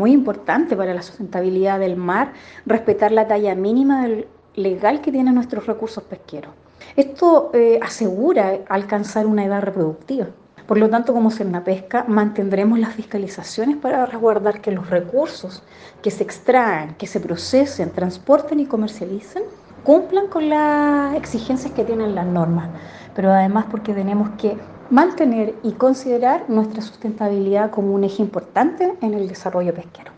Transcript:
Muy importante para la sustentabilidad del mar respetar la talla mínima del legal que tienen nuestros recursos pesqueros. Esto eh, asegura alcanzar una edad reproductiva. Por lo tanto, como Pesca, mantendremos las fiscalizaciones para resguardar que los recursos que se extraen, que se procesen, transporten y comercialicen cumplan con las exigencias que tienen las normas, pero además porque tenemos que mantener y considerar nuestra sustentabilidad como un eje importante en el desarrollo pesquero.